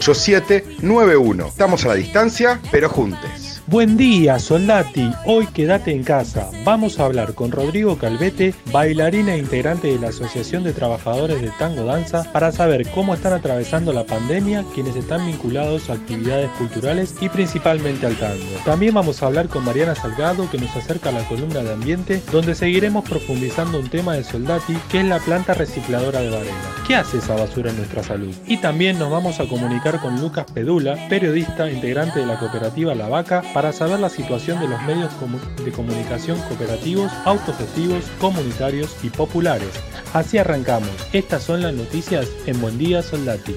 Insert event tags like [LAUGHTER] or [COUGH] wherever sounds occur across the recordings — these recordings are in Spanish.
8791. Estamos a la distancia, pero juntes. Buen día, Soldati. Hoy quédate en casa. Vamos a hablar con Rodrigo Calvete, bailarina e integrante de la Asociación de Trabajadores de Tango Danza, para saber cómo están atravesando la pandemia quienes están vinculados a actividades culturales y principalmente al tango. También vamos a hablar con Mariana Salgado, que nos acerca a la columna de ambiente, donde seguiremos profundizando un tema de Soldati, que es la planta recicladora de Varela. ¿Qué hace esa basura en nuestra salud? Y también nos vamos a comunicar con Lucas Pedula, periodista integrante de la cooperativa La Vaca, saber la situación de los medios de comunicación cooperativos, autogestivos, comunitarios y populares. Así arrancamos. Estas son las noticias en Buen Día Soldati.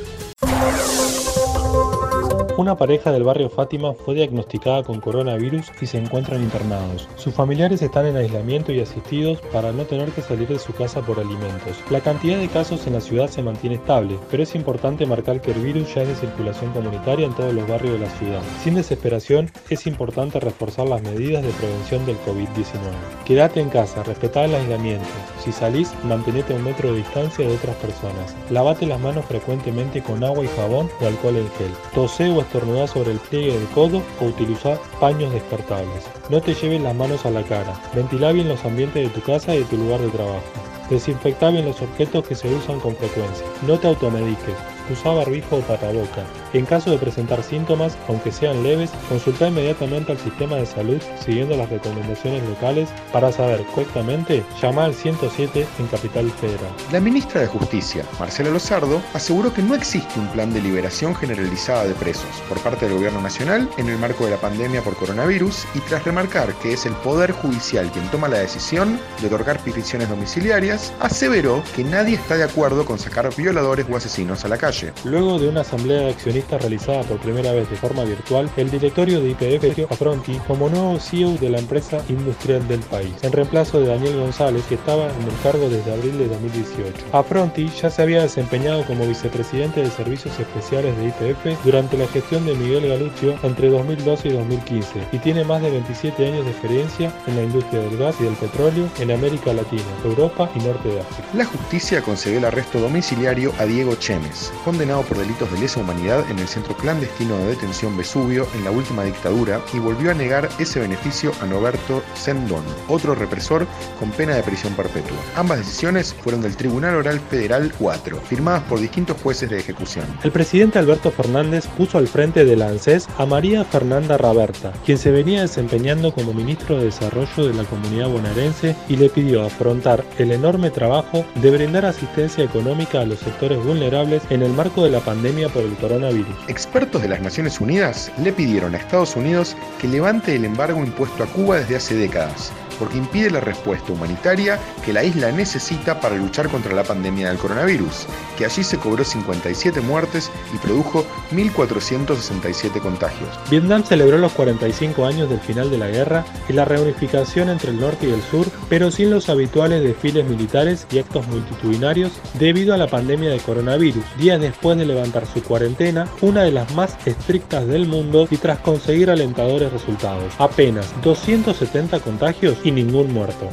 Una pareja del barrio Fátima fue diagnosticada con coronavirus y se encuentran internados. Sus familiares están en aislamiento y asistidos para no tener que salir de su casa por alimentos. La cantidad de casos en la ciudad se mantiene estable, pero es importante marcar que el virus ya es de circulación comunitaria en todos los barrios de la ciudad. Sin desesperación, es importante reforzar las medidas de prevención del COVID-19. Quédate en casa, respetá el aislamiento. Si salís, mantenete a un metro de distancia de otras personas. Lavate las manos frecuentemente con agua y jabón o alcohol en gel. Tose o estornudar sobre el pliegue del codo o utilizar paños descartables. No te lleves las manos a la cara. Ventila bien los ambientes de tu casa y de tu lugar de trabajo. Desinfecta bien los objetos que se usan con frecuencia. No te automediques. Usa barbijo o tapaboca. En caso de presentar síntomas, aunque sean leves, consulta inmediatamente al sistema de salud siguiendo las recomendaciones locales para saber correctamente, llama al 107 en Capital Federal. La ministra de Justicia, Marcela Lozardo, aseguró que no existe un plan de liberación generalizada de presos por parte del gobierno nacional en el marco de la pandemia por coronavirus y tras remarcar que es el Poder Judicial quien toma la decisión de otorgar prisiones domiciliarias, aseveró que nadie está de acuerdo con sacar violadores o asesinos a la calle. Luego de una asamblea de accionistas realizada por primera vez de forma virtual, el directorio de IPF a Fronti como nuevo CEO de la empresa industrial del país, en reemplazo de Daniel González, que estaba en el cargo desde abril de 2018. Afronti ya se había desempeñado como vicepresidente de Servicios Especiales de IPF durante la gestión de Miguel Galuccio entre 2012 y 2015 y tiene más de 27 años de experiencia en la industria del gas y del petróleo en América Latina, Europa y Norte de África. La justicia concedió el arresto domiciliario a Diego Chemes, condenado por delitos de lesa humanidad en el centro clandestino de detención Vesubio en la última dictadura y volvió a negar ese beneficio a Noberto Sendón, otro represor con pena de prisión perpetua. Ambas decisiones fueron del Tribunal Oral Federal 4, firmadas por distintos jueces de ejecución. El presidente Alberto Fernández puso al frente de la ANSES a María Fernanda Raberta, quien se venía desempeñando como ministro de Desarrollo de la Comunidad Bonaerense y le pidió afrontar el enorme trabajo de brindar asistencia económica a los sectores vulnerables en el marco de la pandemia por el coronavirus. Expertos de las Naciones Unidas le pidieron a Estados Unidos que levante el embargo impuesto a Cuba desde hace décadas, porque impide la respuesta humanitaria que la isla necesita para luchar contra la pandemia del coronavirus, que allí se cobró 57 muertes y produjo 1.467 contagios. Vietnam celebró los 45 años del final de la guerra y la reunificación entre el norte y el sur, pero sin los habituales desfiles militares y actos multitudinarios debido a la pandemia de coronavirus, días después de levantar su cuarentena, una de las más estrictas del mundo y tras conseguir alentadores resultados. Apenas 270 contagios y ningún muerto.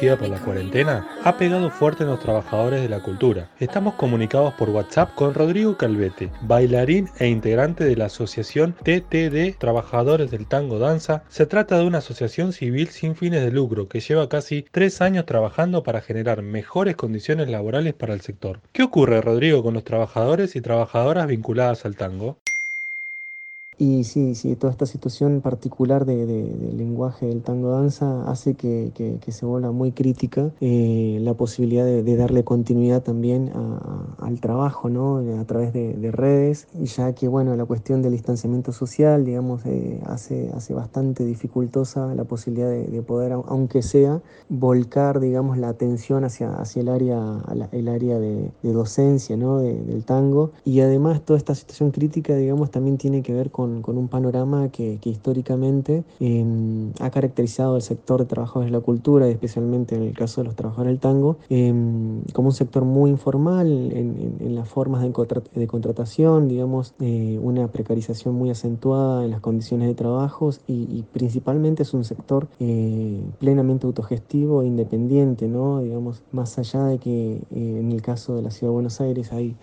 Por la cuarentena ha pegado fuerte en los trabajadores de la cultura. Estamos comunicados por WhatsApp con Rodrigo Calvete, bailarín e integrante de la asociación TTD Trabajadores del Tango Danza. Se trata de una asociación civil sin fines de lucro que lleva casi tres años trabajando para generar mejores condiciones laborales para el sector. ¿Qué ocurre, Rodrigo, con los trabajadores y trabajadoras vinculadas al tango? Y sí, sí, toda esta situación particular de, del lenguaje del tango danza hace que, que, se vuelva muy crítica eh, la posibilidad de, darle continuidad también al trabajo, ¿no? A través de, redes, ya que, bueno, la cuestión del distanciamiento social, digamos, eh, hace, hace bastante dificultosa la posibilidad de, poder, aunque sea, volcar, digamos, la atención hacia, hacia el área, el área de, docencia, ¿no? del tango. Y además toda esta situación crítica, digamos, también tiene que ver con con, un panorama que, históricamente em, ha caracterizado el sector de trabajadores de la cultura, especialmente en el caso de los trabajadores del tango, em, como un sector muy informal en, las formas de, contratación, digamos, eh, una precarización muy acentuada en las condiciones de trabajo y, principalmente es un sector eh, plenamente autogestivo e independiente, ¿no? digamos, más allá de que eh, en el caso de la Ciudad de Buenos Aires hay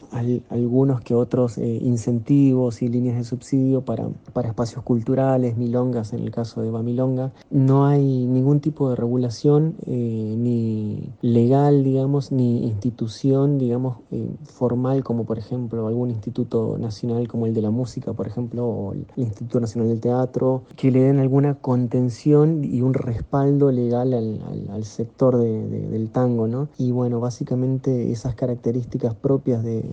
algunos que otros incentivos y líneas de subsidio para para, espacios culturales, milongas en el caso de Bamilonga. No hay ningún tipo de regulación eh, ni legal, digamos, ni institución, digamos, eh, formal como por ejemplo algún instituto nacional como el de la música, por ejemplo, o el Instituto Nacional del Teatro, que le den alguna contención y un respaldo legal al, sector del tango, ¿no? Y bueno, básicamente esas características propias de,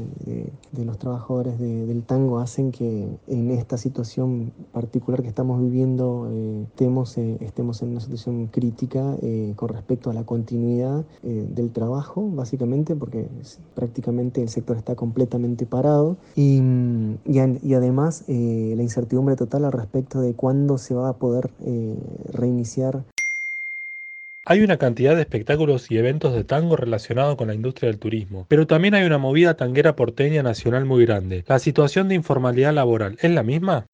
los trabajadores del tango hacen que en esta situación particular que estamos viviendo eh, estemos, eh, en una situación crítica eh, con respecto a la continuidad del trabajo, básicamente, porque prácticamente el sector está completamente parado. Y, y, además la incertidumbre total al respecto de cuándo se va a poder reiniciar hay una cantidad de espectáculos y eventos de tango relacionados con la industria del turismo, pero también hay una movida tanguera porteña nacional muy grande. ¿La situación de informalidad laboral es la misma?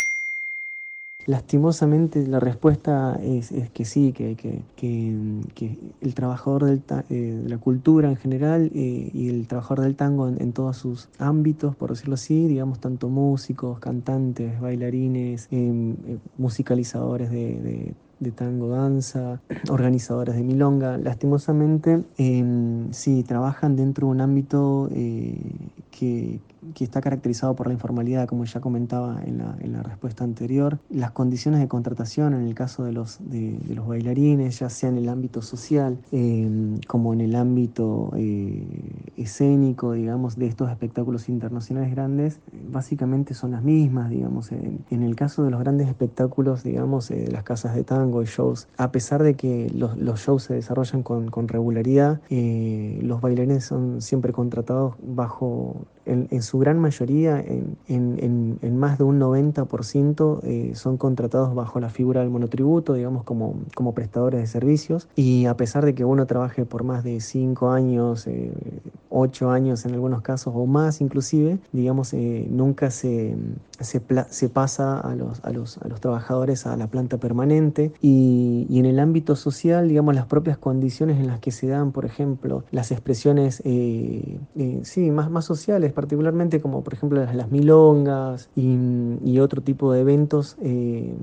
Lastimosamente la respuesta es, que sí, que, el trabajador del eh, de la cultura en general eh, y el trabajador del tango en, todos sus ámbitos, por decirlo así, digamos tanto músicos, cantantes, bailarines, em, eh, musicalizadores de tango danza, organizadores de milonga, lastimosamente em, sí trabajan dentro de un ámbito eh, que, que está caracterizado por la informalidad, como ya comentaba en la, respuesta anterior. Las condiciones de contratación en el caso de los, de, los bailarines, ya sea en el ámbito social em, como en el ámbito eh, escénico, digamos, de estos espectáculos internacionales grandes, básicamente son las mismas, digamos. En, el caso de los grandes espectáculos, digamos, eh, de las casas de tango y shows, a pesar de que los, shows se desarrollan con, con regularidad, eh, los bailarines son siempre contratados bajo en, su gran mayoría, en, más de un 90%, eh, son contratados bajo la figura del monotributo, digamos, como, como prestadores de servicios. Y a pesar de que uno trabaje por más de 5 años, eh, 8 años en algunos casos o más inclusive, digamos, eh, nunca se, se, pasa a los, a, los, a los trabajadores a la planta permanente. Y, y, en el ámbito social, digamos, las propias condiciones en las que se dan, por ejemplo, las expresiones, eh, eh, sí, más, más sociales, particularmente como por ejemplo las, milongas y, otro tipo de eventos eh,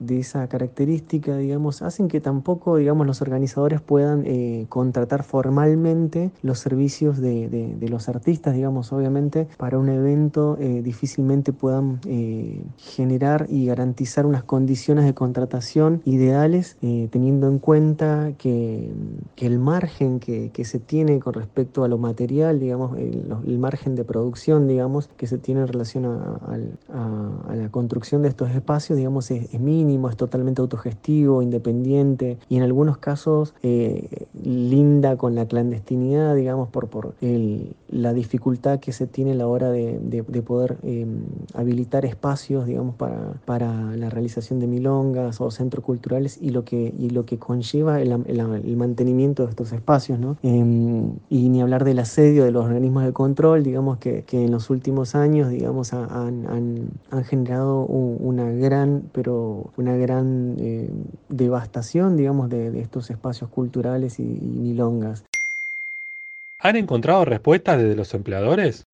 de esa característica, digamos, hacen que tampoco, digamos, los organizadores puedan eh, contratar formalmente los servicios de, de, los artistas, digamos, obviamente, para un evento eh, difícilmente puedan eh, generar y garantizar unas condiciones de contratación ideales, teniendo en cuenta que, que el margen que, que, se tiene con respecto a lo material, digamos, el, margen de producción, digamos, que se tiene en relación a, a, la construcción de estos espacios, digamos, es, es mínimo es totalmente autogestivo, independiente y en algunos casos eh, linda con la clandestinidad, digamos, por, por el, la dificultad que se tiene a la hora de, de, poder em, habilitar espacios, digamos, para, para la realización de milongas o centros culturales y lo que, y lo que conlleva el, mantenimiento de estos espacios, ¿no? Em, y ni hablar del asedio de los organismos de control, digamos, que, que en los últimos años, digamos, han, han, generado una gran, pero una gran eh, devastación, digamos, de, de, estos espacios culturales y milongas. ¿Han encontrado respuestas desde los empleadores?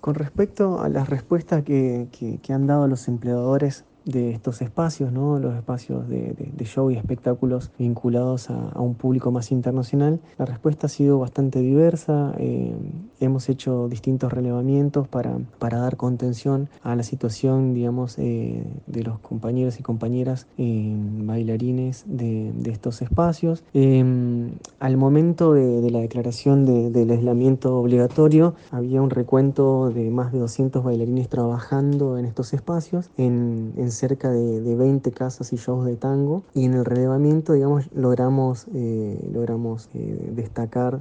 Con respecto a las respuestas que, que, han dado los empleadores de estos espacios, ¿no? los espacios de, show y espectáculos vinculados a, un público más internacional, la respuesta ha sido bastante diversa. Eh, hemos hecho distintos relevamientos para, para, dar contención a la situación, digamos, eh, de los compañeros y compañeras eh, bailarines de, estos espacios. al momento de, la declaración del aislamiento obligatorio, había un recuento de más de 200 bailarines trabajando en estos espacios, en, en cerca de, de, 20 casas y shows de tango. Y en el relevamiento, digamos, logramos, eh, logramos eh, destacar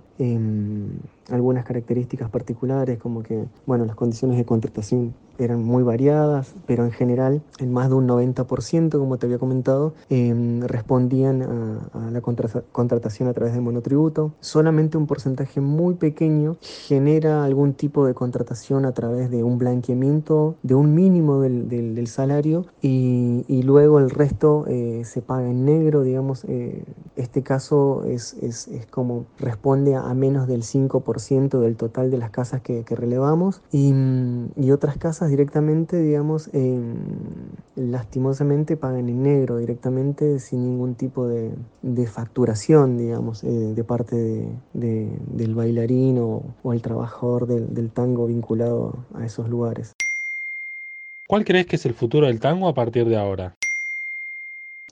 algunas características particulares como que, bueno, las condiciones de contratación eran muy variadas, pero en general, en más de un 90%, como te había comentado, em, respondían a, la contratación a través del monotributo. Solamente un porcentaje muy pequeño genera algún tipo de contratación a través de un blanqueamiento de un mínimo del, del, salario y, y, luego el resto eh, se paga en negro, digamos. Eh, este caso es, es, es, como responde a menos del 5% del total de las casas que, relevamos y, y otras casas directamente, digamos, lastimosamente pagan en negro directamente sin ningún tipo de, facturación, digamos, eh, de parte del bailarín o, el trabajador del, del tango vinculado a esos lugares. ¿Cuál crees que es el futuro del tango a partir de ahora?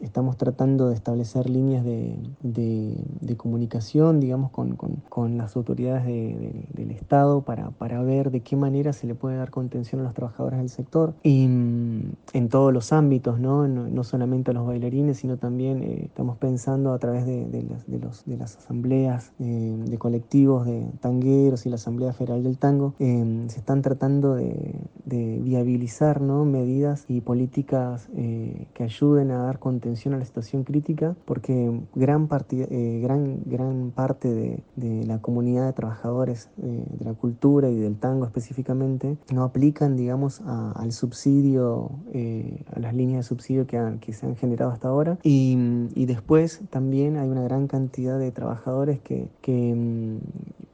Estamos tratando de establecer líneas de, de, comunicación, digamos, con, con, con las autoridades del Estado para, para, ver de qué manera se le puede dar contención a los trabajadores del sector y mm, en todos los ámbitos, ¿no? No, solamente a los bailarines, sino también eh, estamos pensando a través de, las, de, los, de las asambleas eh, de colectivos de tangueros y la Asamblea Federal del Tango, eh, se están tratando de, viabilizar ¿no? medidas y políticas que ayuden a dar contención atención a la situación crítica porque gran, eh, gran, gran parte de, de, la comunidad de trabajadores eh, de la cultura y del tango específicamente no aplican, digamos, al subsidio, eh, a las líneas de subsidio que, que se han generado hasta ahora. Y, y, después también hay una gran cantidad de trabajadores que, que mm,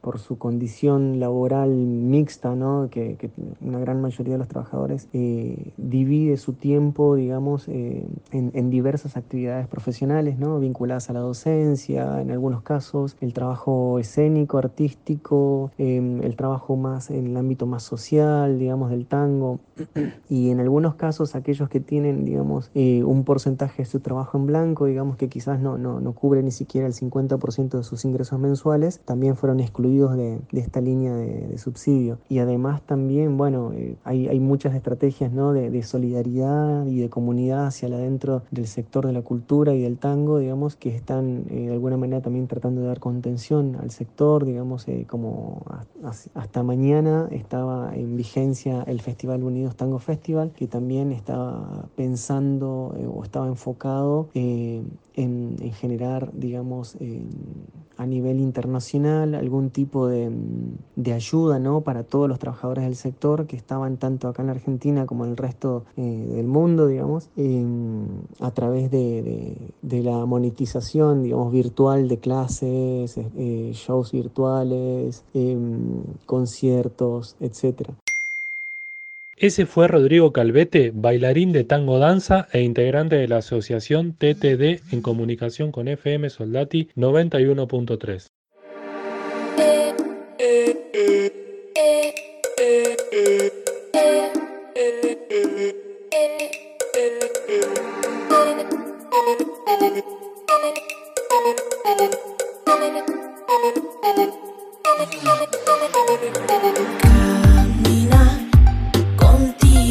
por su condición laboral mixta, ¿no? que, una gran mayoría de los trabajadores divide su tiempo, digamos, en, en diversas actividades profesionales ¿no? vinculadas a la docencia, en algunos casos el trabajo escénico, artístico, em, el trabajo más en el ámbito más social, digamos, del tango, y en algunos casos aquellos que tienen, digamos, eh, un porcentaje de su trabajo en blanco, digamos, que quizás no, no, no cubre ni siquiera el 50% de sus ingresos mensuales, también fueron excluidos de, esta línea de, subsidio. Y además también, bueno, eh, hay, hay, muchas estrategias ¿no? de, solidaridad y de comunidad hacia adentro del sector de la cultura y del tango, digamos, que están eh, de alguna manera también tratando de dar contención al sector, digamos, eh, como hasta mañana estaba en vigencia el Festival Unidos Tango Festival, que también estaba pensando o estaba enfocado en, en, generar, digamos, a nivel internacional algún tipo de, de, ayuda ¿no? para todos los trabajadores del sector que estaban tanto acá en la Argentina como en el resto del mundo, digamos, a través de, la monetización, digamos, virtual de clases, eh, shows virtuales, em, conciertos, etc. Ese fue Rodrigo Calvete, bailarín de tango danza e integrante de la asociación TTD en comunicación con FM Soldati 91.3.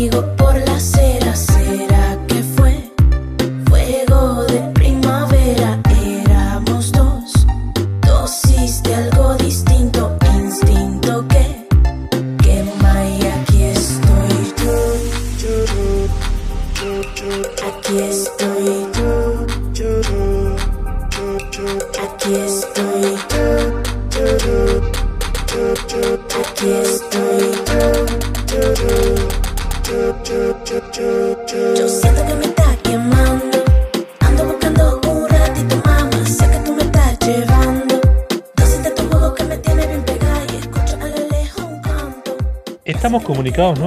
contigo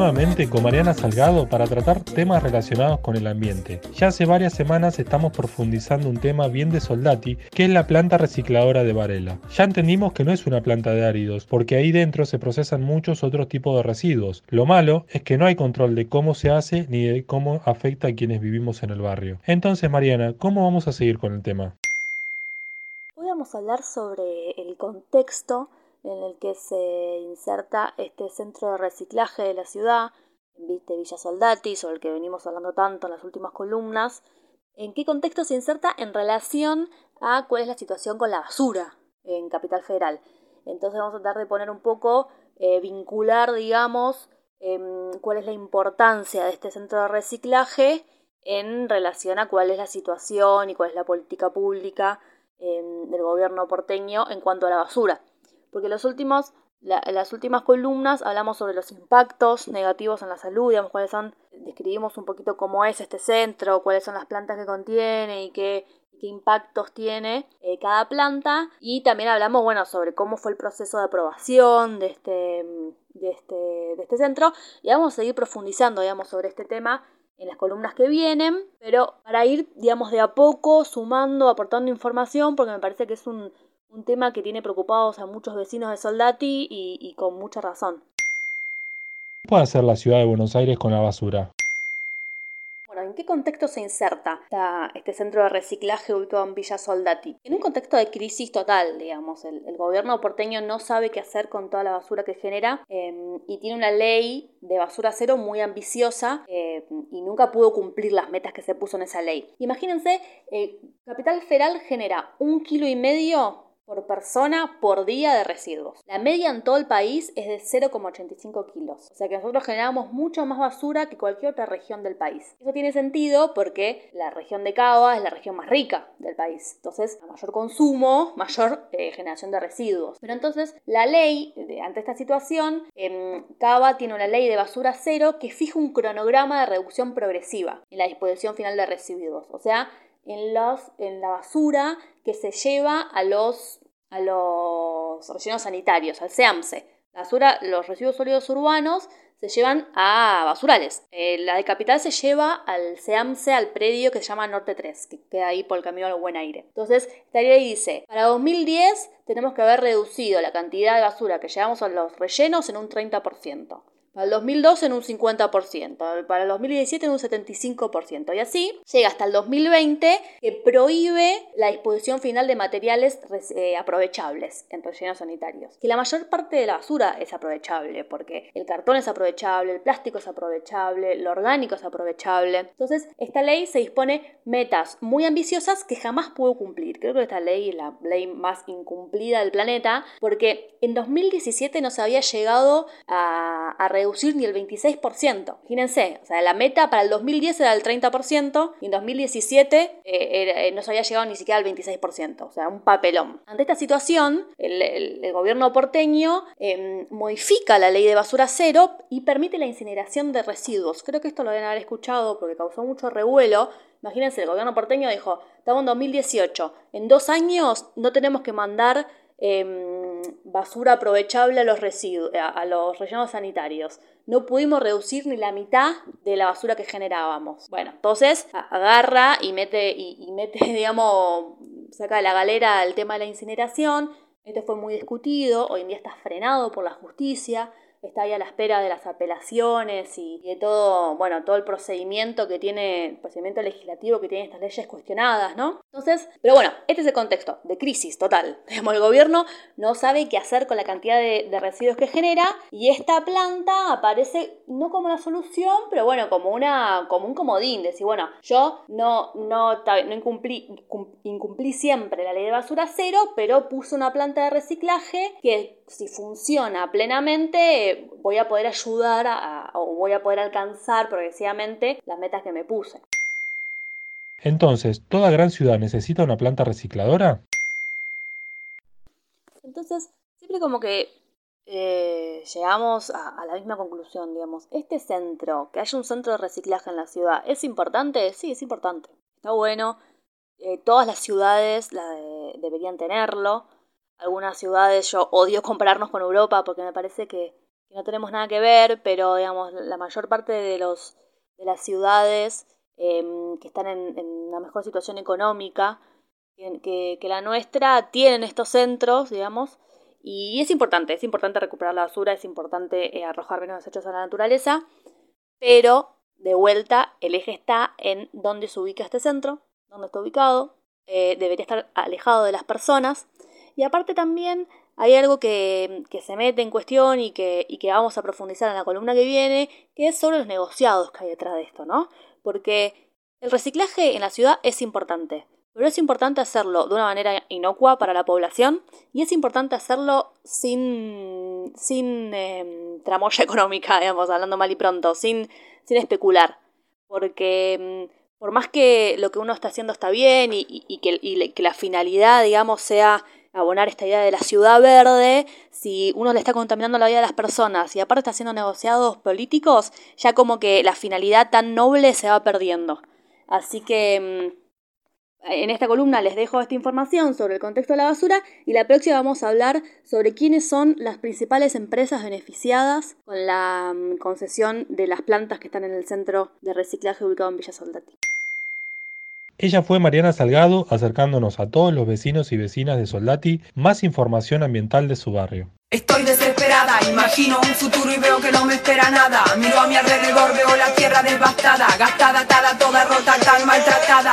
nuevamente con Mariana Salgado para tratar temas relacionados con el ambiente. Ya hace varias semanas estamos profundizando un tema bien de Soldati, que es la planta recicladora de Varela. Ya entendimos que no es una planta de áridos, porque ahí dentro se procesan muchos otros tipos de residuos. Lo malo es que no hay control de cómo se hace ni de cómo afecta a quienes vivimos en el barrio. Entonces, Mariana, ¿cómo vamos a seguir con el tema? Hoy vamos a hablar sobre el contexto en el que se inserta este centro de reciclaje de la ciudad, de Villa Soldati, sobre el que venimos hablando tanto en las últimas columnas. ¿En qué contexto se inserta en relación a cuál es la situación con la basura en Capital Federal? Entonces vamos a tratar de poner un poco, eh, vincular, digamos, em, cuál es la importancia de este centro de reciclaje en relación a cuál es la situación y cuál es la política pública em, del gobierno porteño en cuanto a la basura porque los últimos, en las últimas columnas hablamos sobre los impactos negativos en la salud, digamos cuáles son, describimos un poquito cómo es este centro, cuáles son las plantas que contiene y qué, qué impactos tiene eh, cada planta. Y también hablamos bueno sobre cómo fue el proceso de aprobación de este, de este, de este centro. Y vamos a seguir profundizando digamos sobre este tema en las columnas que vienen, pero para ir, digamos, de a poco sumando, aportando información, porque me parece que es un, un tema que tiene preocupados a muchos vecinos de Soldati y, y con mucha razón. ¿Qué puede hacer la ciudad de Buenos Aires con la basura? Bueno, ¿en qué contexto se inserta esta- este centro de reciclaje ubicado en Villa Soldati? En un contexto de crisis total, digamos. El, el gobierno porteño no sabe qué hacer con toda la basura que genera eh, y tiene una ley de basura cero muy ambiciosa eh, y nunca pudo cumplir las metas que se puso en esa ley. Imagínense, eh, Capital Federal genera un kilo y medio por persona por día de residuos. La media en todo el país es de 0,85 kilos. O sea que nosotros generamos mucho más basura que cualquier otra región del país. Eso tiene sentido porque la región de Cava es la región más rica del país. Entonces, a mayor consumo, mayor eh, generación de residuos. Pero entonentes, la ley, de- ante esta situación, em, Cava tiene una ley de basura cero que fija un cronograma de reducción progresiva en la disposición final de residuos. O sea, en, los, en la basura que se lleva a los, a los rellenos sanitarios, al SEAMSE. Basura, los residuos sólidos urbanos se llevan a basurales. Eh, la de Capital se lleva al SEAMSE, al predio que se llama Norte 3, que queda ahí por el camino al Buen Aire. Entonces, esta ley dice, para 2010 tenemos que haber reducido la cantidad de basura que llevamos a los rellenos en un 30%. Para el 2012 en un 50%, para el 2017 en un 75%, y así llega hasta el 2020 que prohíbe la disposición final de materiales eh, aprovechables en rellenos sanitarios. Que la mayor parte de la basura es aprovechable, porque el cartón es aprovechable, el plástico es aprovechable, lo orgánico es aprovechable. Entonces, esta ley se dispone metas muy ambiciosas que jamás pudo cumplir. Creo que esta ley es la ley más incumplida del planeta, porque en 2017 no se había llegado a, a reducir ni el 26%. Imagínense, o sea, la meta para el 2010 era el 30% y en 2017 eh, eh, no se había llegado ni siquiera al 26%, o sea, un papelón. Ante esta situación, el, gobierno porteño eh, modifica la ley de basura cero y permite la incineración de residuos. Creo que esto lo deben haber escuchado porque causó mucho revuelo. Imagínense, el gobierno porteño dijo, estamos en 2018, en dos años no tenemos que mandar em, basura aprovechable a los residuos, a, los rellenos sanitarios. No pudimos reducir ni la mitad de la basura que generábamos. Bueno, entonces agarra y mete, y, y mete, [LAUGHS] digamos, saca de la galera el tema de la incineración. Esto fue muy discutido, hoy en día está frenado por la justicia, está ahí a la espera de las apelaciones y de todo, bueno, todo el procedimiento que tiene, el procedimiento legislativo que tiene estas leyes cuestionadas, ¿no? Entonces, pero bueno, este es el contexto de crisis total. [LAUGHS] Digamos, el gobierno no sabe qué hacer con la cantidad de, residuos que genera y esta planta aparece no como una solución, pero bueno, como una como un comodín, decir, bueno, yo no no, no incumplí, cum- incumplí siempre la ley de basura cero, pero puse una planta de reciclaje que si funciona plenamente voy a poder ayudar a- a- o voy a poder alcanzar progresivamente las metas que me puse. Entonces, ¿toda gran ciudad necesita una planta recicladora? Entonces, siempre como que eh, llegamos a, la misma conclusión, digamos. Este centro, que haya un centro de reciclaje en la ciudad, ¿es importante? Sí, es importante. Está bueno. Eh, todas las ciudades deberían tenerlo. Algunas ciudades, yo odio [LAUGHS] compararnos con Europa porque me parece que, no tenemos nada que ver, pero digamos, la mayor parte de, los, de las ciudades em, que están en, una mejor situación económica que, que la nuestra tienen estos centros, digamos, y es importante, es importante recuperar la basura, es importante eh, arrojar menos desechos a la naturaleza, pero de vuelta el eje está en dónde se ubica este centro, dónde está ubicado, eh, debería estar alejado de las personas. Y aparte también hay algo que, se mete en cuestión y que, y que vamos a profundizar en la columna que viene, que es sobre los negociados que hay detrás de esto, ¿no? Porque el reciclaje en la ciudad es importante, pero es importante hacerlo de una manera inocua para la población y es importante hacerlo sin, sin em, tramoya [LAUGHS] económica, digamos, hablando mal y pronto, sin, sin especular. Porque em, por más que lo que uno está haciendo está bien y, que, que, la finalidad, digamos, sea abonar esta idea de la ciudad verde, si uno le está contaminando la vida de las personas y aparte está haciendo negociados políticos, ya como que la finalidad tan noble se va perdiendo. Así que em, en esta columna les dejo esta información sobre el contexto de la basura y la próxima vamos a hablar sobre quiénes son las principales empresas beneficiadas con la mm, concesión de las plantas que están en el centro de reciclaje ubicado en Villa Soldati. Ella fue Mariana Salgado acercándonos a todos los vecinos y vecinas de Soldati más información ambiental de su barrio. Imagino un futuro y veo que no me espera nada. Miro a mi alrededor, veo la tierra devastada, gastada, atada, toda rota, tan maltratada.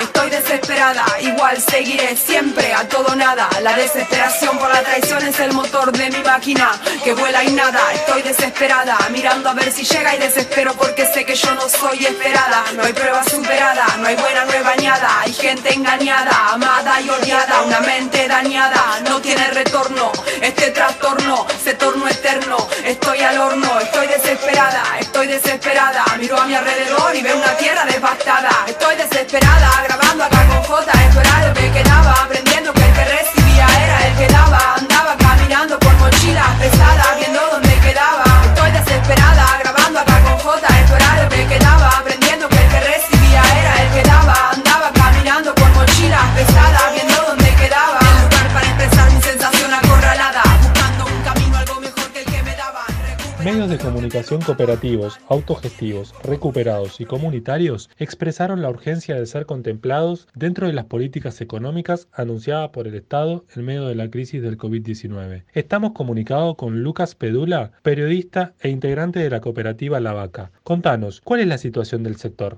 Estoy desesperada, igual seguiré siempre a todo nada. La desesperación por la traición es el motor de mi máquina que vuela y nada. Estoy desesperada, mirando a ver si llega y desespero porque sé que yo no soy esperada. No hay prueba superada, no hay buena, no hay bañada. Hay gente engañada, amada y odiada, una mente dañada, no tiene retorno. Este trastorno se tornó eterno. Estoy al horno, estoy desesperada, estoy desesperada. Miro a mi alrededor y veo una tierra devastada. Estoy desesperada, grabando acá con J. Esto lo que quedaba, aprendiendo que el que recibía era el que daba. Andaba caminando por mochilas Medios de comunicación cooperativos, autogestivos, recuperados y comunitarios expresaron la urgencia de ser contemplados dentro de las políticas económicas anunciadas por el Estado en medio de la crisis del COVID-19. Estamos comunicados con Lucas Pedula, periodista e integrante de la cooperativa La Vaca. Contanos, ¿cuál es la situación del sector?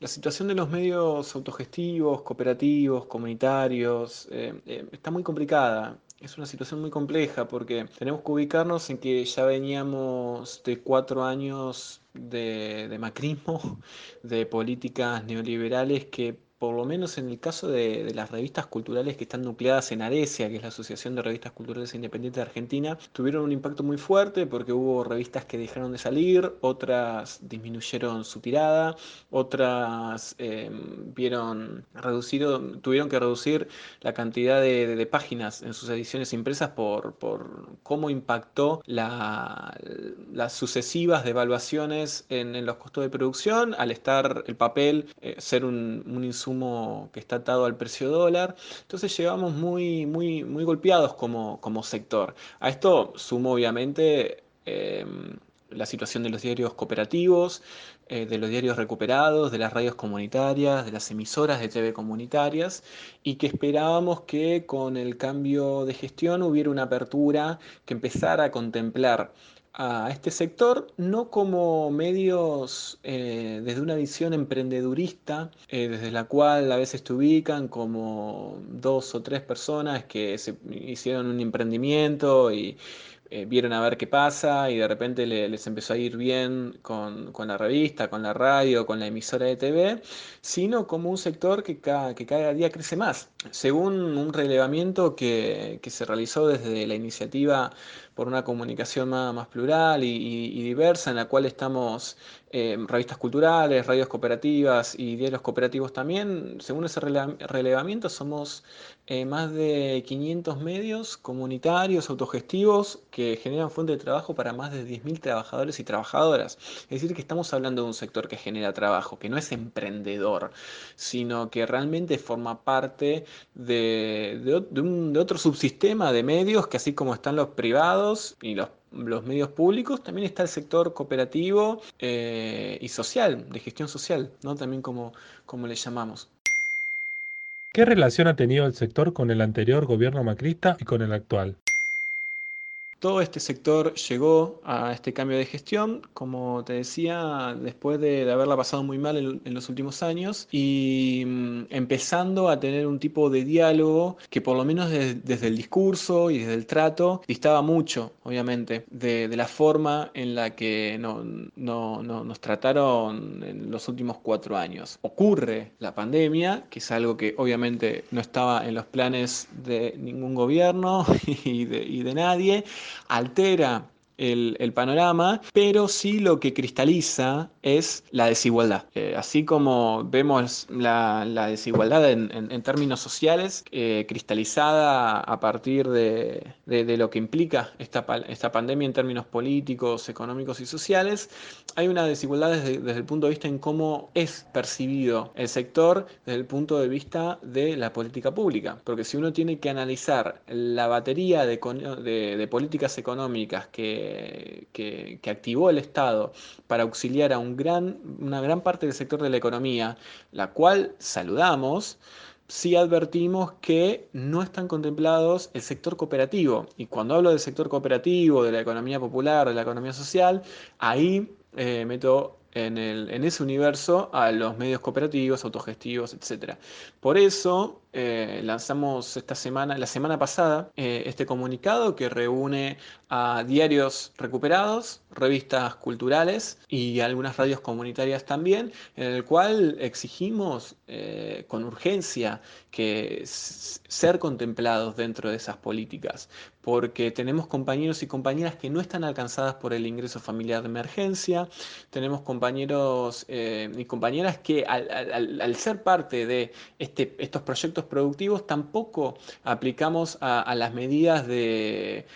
La situación de los medios autogestivos, cooperativos, comunitarios, eh, eh, está muy complicada es una situación muy compleja porque tenemos que ubicarnos en que ya veníamos de cuatro años de, de macrismo, [LAUGHS] de políticas neoliberales que por lo menos en el caso de, las revistas culturales que están nucleadas en ARESIA, que es la Asociación de Revistas Culturales Independientes de Argentina, tuvieron un impacto muy fuerte porque hubo revistas que dejaron de salir, otras disminuyeron su tirada, otras em, vieron reducido, tuvieron que reducir la cantidad de, páginas en sus ediciones impresas por, por cómo impactó la, las sucesivas devaluaciones en, los costos de producción al estar el papel eh, ser un, un que está atado al precio dólar. Entonces llegamos muy, muy, muy golpeados como, como sector. A esto sumo obviamente em, la situación de los diarios cooperativos, eh, de los diarios recuperados, de las radios comunitarias, de las emisoras de TV comunitarias, y que esperábamos que con el cambio de gestión hubiera una apertura que empezara a contemplar a este sector, no como medios eh, desde una visión emprendedurista, eh, desde la cual a veces te ubican como dos o tres personas que se hicieron un emprendimiento y eh, vieron a ver qué pasa y de repente les empezó a ir bien con, la revista, con la radio, con la emisora de TV, sino como un sector que, que cada día crece más. Según un relevamiento que, se realizó desde la iniciativa por una comunicación más, plural y, diversa, en la cual estamos eh, revistas culturales, radios cooperativas y diarios cooperativos también, según ese relevamiento somos eh, más de 500 medios comunitarios, autogestivos, que generan fuente de trabajo para más de 10.000 trabajadores y trabajadoras. Es decir, que estamos hablando de un sector que genera trabajo, que no es emprendedor, sino que realmente forma parte de, de, otro subsistema de medios que así como están los privados y los los medios públicos, también está el sector cooperativo eh, y social, de gestión social, ¿no? También como, como le llamamos. ¿Qué relación ha tenido el sector con el anterior gobierno macrista y con el actual? Todo este sector llegó a este cambio de gestión, como te decía, después de, haberla pasado muy mal en, los últimos años y mm, empezando a tener un tipo de diálogo que por lo menos desde el discurso y desde el trato distaba mucho, obviamente, de, la forma en la que no, nos trataron en los últimos cuatro años. Ocurre la pandemia, que es algo que obviamente no estaba en los planes de ningún gobierno [LAUGHS] y de nadie altera el, panorama, pero sí lo que cristaliza es la desigualdad. Eh, así como vemos la, desigualdad en, términos sociales, eh, cristalizada a partir de, lo que implica esta, esta, pandemia en términos políticos, económicos y sociales, hay una desigualdad desde, desde, el punto de vista en cómo es percibido el sector desde el punto de vista de la política pública. Porque si uno tiene que analizar la batería de, de políticas económicas que que, activó el Estado para auxiliar a un gran, una gran parte del sector de la economía, la cual saludamos, sí advertimos que no están contemplados el sector cooperativo. Y cuando hablo del sector cooperativo, de la economía popular, de la economía social, ahí eh, meto en, el, en, ese universo a los medios cooperativos, autogestivos, etc. Por eso eh, lanzamos esta semana, la semana pasada, eh, este comunicado que reúne a diarios recuperados, revistas culturales y algunas radios comunitarias también, en el cual exigimos eh, con urgencia que ser contemplados dentro de esas políticas, porque tenemos compañeros y compañeras que no están alcanzadas por el ingreso familiar de emergencia, tenemos compañeros y compañeras que al, ser parte de este, estos proyectos productivos tampoco aplicamos a, las medidas de,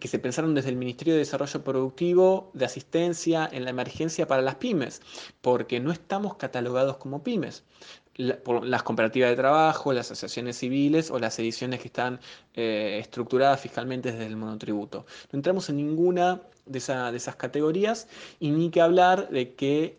que se pensaron desde el Ministerio de Desarrollo Productivo de asistencia en la emergencia para las pymes, porque no estamos catalogados como pymes. por las comparativas de trabajo, las asociaciones civiles o las ediciones que están eh, estructuradas fiscalmente desde el monotributo. No entramos en ninguna de, esas categorías y ni que hablar de que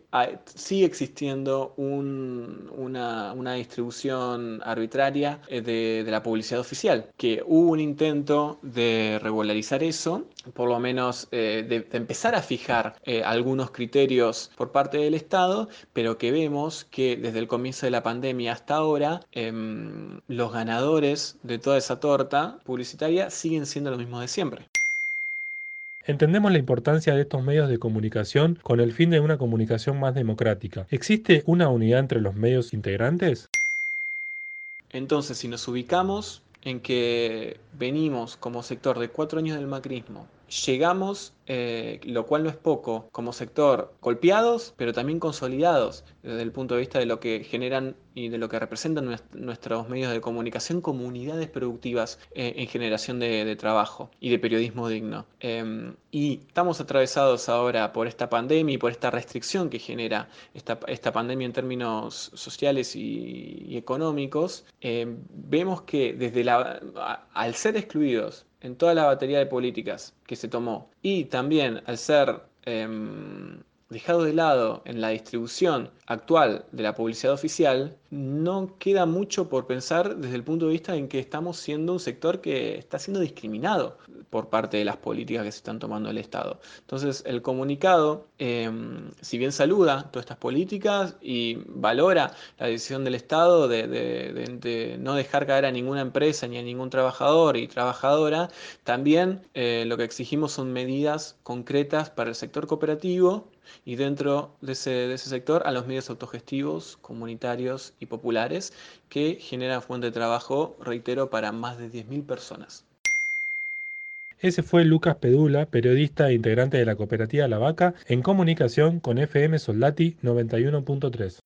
sigue existiendo una, distribución arbitraria eh, de, la publicidad oficial, que hubo un intento de regularizar eso, por lo menos eh, de, empezar a fijar eh, algunos criterios por parte del Estado, pero que vemos que desde el comienzo de la pandemia hasta ahora em, los ganadores de toda esa torta publicitaria siguen siendo los mismos de siempre. Entendemos la importancia de estos medios de comunicación con el fin de una comunicación más democrática. ¿Existe una unidad entre los medios integrantes? Entonces, si nos ubicamos en que venimos como sector de cuatro años del macrismo, llegamos, eh, lo cual no es poco, como sector golpeados, pero también consolidados desde el punto de vista de lo que generan y de lo que representan nuestros medios de comunicación como unidades productivas eh, en generación de, trabajo y de periodismo digno. Em, y estamos atravesados ahora por esta pandemia y por esta restricción que genera esta, esta pandemia en términos sociales y, económicos. Em, vemos que desde al ser excluidos en toda la batería de políticas que se tomó. Y también al ser em, dejado de lado en la distribución actual de la publicidad oficial, no queda mucho por pensar desde el punto de vista en que estamos siendo un sector que está siendo discriminado. por parte de las políticas que se están tomando el Estado. Entonces, el comunicado, em, si bien saluda todas estas políticas y valora la decisión del Estado de, no dejar caer a ninguna empresa ni a ningún trabajador y trabajadora, también eh, lo que exigimos son medidas concretas para el sector cooperativo y dentro de ese, de ese, sector a los medios autogestivos, comunitarios y populares que generan fuente de trabajo, reitero, para más de 10.000 personas. Ese fue Lucas Pedula, periodista e integrante de la cooperativa La Vaca, en comunicación con FM Soldati 91.3.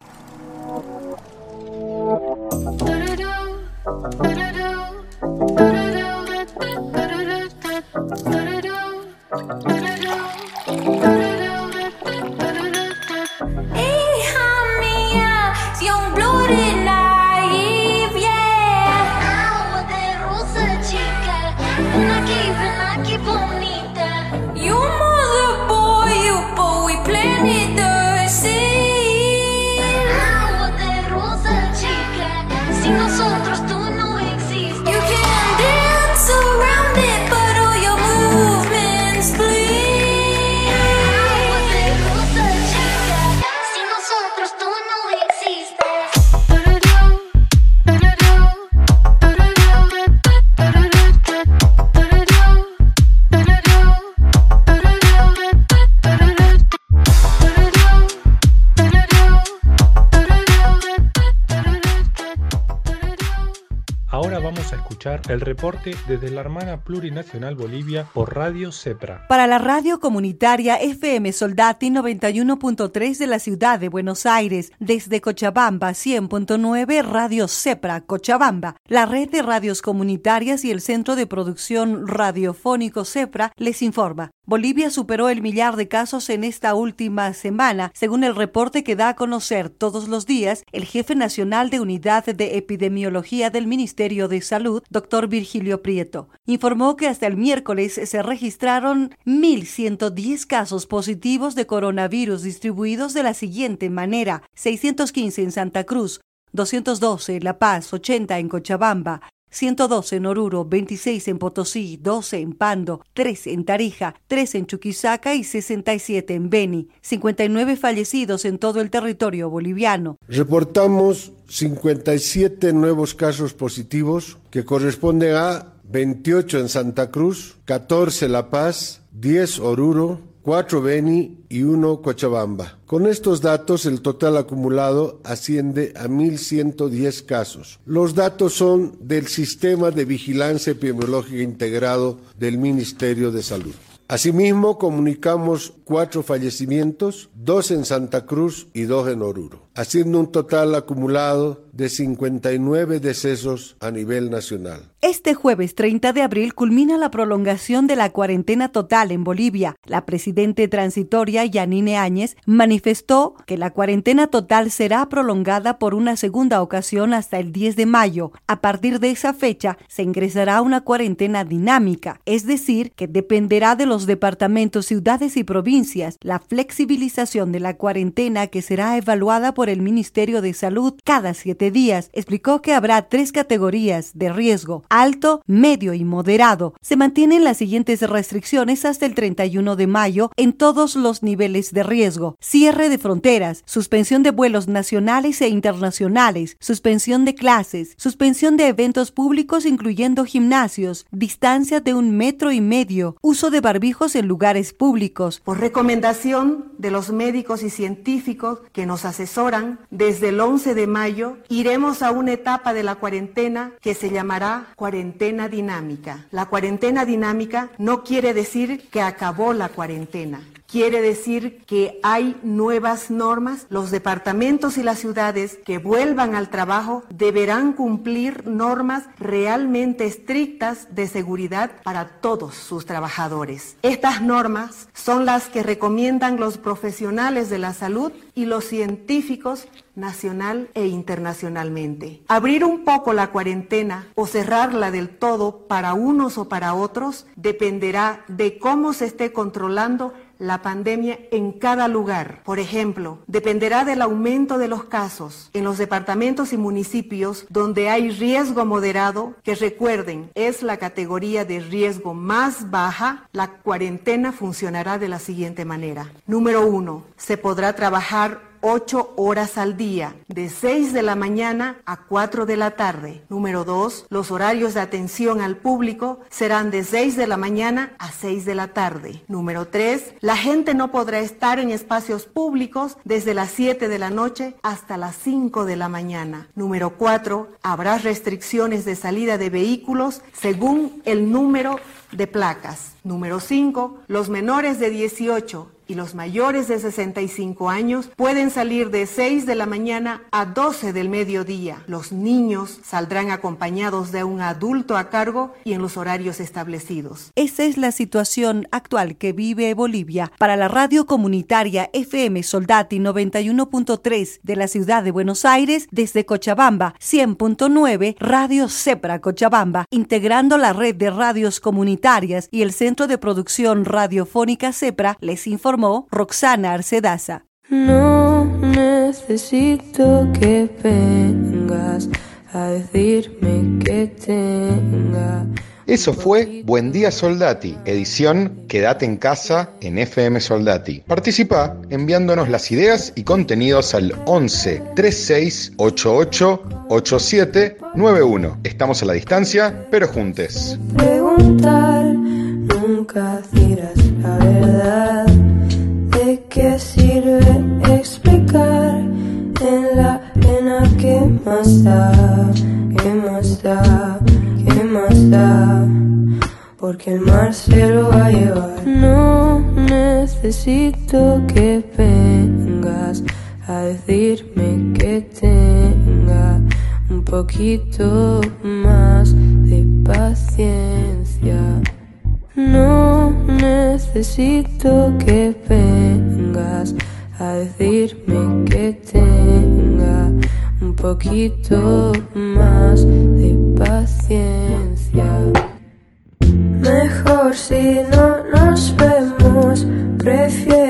el reporte desde la hermana plurinacional Bolivia por Radio CEPRA. Para la radio comunitaria FM Soldati 91.3 de la ciudad de Buenos Aires, desde Cochabamba 100.9 Radio CEPRA Cochabamba, la red de radios comunitarias y el Centro de Producción Radiofónico CEPRA les informa. Bolivia superó el millar de casos en esta última semana, según el reporte que da a conocer todos los días el jefe nacional de Unidad de Epidemiología del Ministerio de Salud, doctor Virgilio Prieto. Informó que hasta el miércoles se registraron 1.110 casos positivos de coronavirus distribuidos de la siguiente manera: 615 en Santa Cruz, 212 en La Paz, 80 en Cochabamba, 112 en Oruro, 26 en Potosí, 12 en Pando, 3 en Tarija, 3 en Chuquisaca y 67 en Beni. 59 fallecidos en todo el territorio boliviano. Reportamos 57 nuevos casos positivos que corresponden a 28 en Santa Cruz, 14 La Paz, 10 Oruro, 4 Beni y 1 Cochabamba. Con estos datos, el total acumulado asciende a 1.110 casos. Los datos son del Sistema de Vigilancia Epidemiológica Integrado del Ministerio de Salud. Asimismo, comunicamos cuatro fallecimientos, dos en Santa Cruz y dos en Oruro, haciendo un total acumulado de 59 decesos a nivel nacional. Este jueves 30 de abril culmina la prolongación de la cuarentena total en Bolivia. La presidente transitoria Yanine Áñez manifestó que la cuarentena total será prolongada por una segunda ocasión hasta el 10 de mayo. A partir de esa fecha se ingresará una cuarentena dinámica, es decir, que dependerá de los departamentos, ciudades y provincias la flexibilización de la cuarentena que será evaluada por el Ministerio de Salud cada siete días. Explicó que habrá tres categorías de riesgo alto, medio y moderado. Se mantienen las siguientes restricciones hasta el 31 de mayo en todos los niveles de riesgo. Cierre de fronteras, suspensión de vuelos nacionales e internacionales, suspensión de clases, suspensión de eventos públicos incluyendo gimnasios, distancia de un metro y medio, uso de barbijos en lugares públicos. Por recomendación de los médicos y científicos que nos asesoran, desde el 11 de mayo iremos a una etapa de la cuarentena que se llamará cuarentena dinámica. La cuarentena dinámica no quiere decir que acabó la cuarentena. Quiere decir que hay nuevas normas. Los departamentos y las ciudades que vuelvan al trabajo deberán cumplir normas realmente estrictas de seguridad para todos sus trabajadores. Estas normas son las que recomiendan los profesionales de la salud y los científicos nacional e internacionalmente. Abrir un poco la cuarentena o cerrarla del todo para unos o para otros dependerá de cómo se esté controlando la pandemia en cada lugar. Por ejemplo, dependerá del aumento de los casos en los departamentos y municipios donde hay riesgo moderado, que recuerden, es la categoría de riesgo más baja, la cuarentena funcionará de la siguiente manera. Número uno, se podrá trabajar 8 horas al día, de 6 de la mañana a 4 de la tarde. Número 2. Los horarios de atención al público serán de 6 de la mañana a 6 de la tarde. Número 3. La gente no podrá estar en espacios públicos desde las 7 de la noche hasta las 5 de la mañana. Número 4. Habrá restricciones de salida de vehículos según el número de placas. Número 5. Los menores de 18 y los mayores de 65 años pueden salir de 6 de la mañana a 12 del mediodía. Los niños saldrán acompañados de un adulto a cargo y en los horarios establecidos. Esa es la situación actual que vive Bolivia. Para la radio comunitaria FM Soldati 91.3 de la ciudad de Buenos Aires, desde Cochabamba 100.9 Radio Cepra Cochabamba, integrando la red de radios comunitarias y el Centro de Producción Radiofónica Cepra, les informó Roxana Arcedaza. No necesito que vengas a decirme que tenga. Eso fue Buen Día Soldati, edición Quédate en casa en FM Soldati. Participa enviándonos las ideas y contenidos al 11 36 88 87 91. Estamos a la distancia, pero juntes. Preguntar, nunca más da? ¿Qué más da? ¿Qué más da? Porque el mar se lo va a llevar. No necesito que vengas a decirme que tenga un poquito más de paciencia. No necesito que vengas a decirme que tenga poquito más de paciencia. Mejor si no nos vemos, prefiero.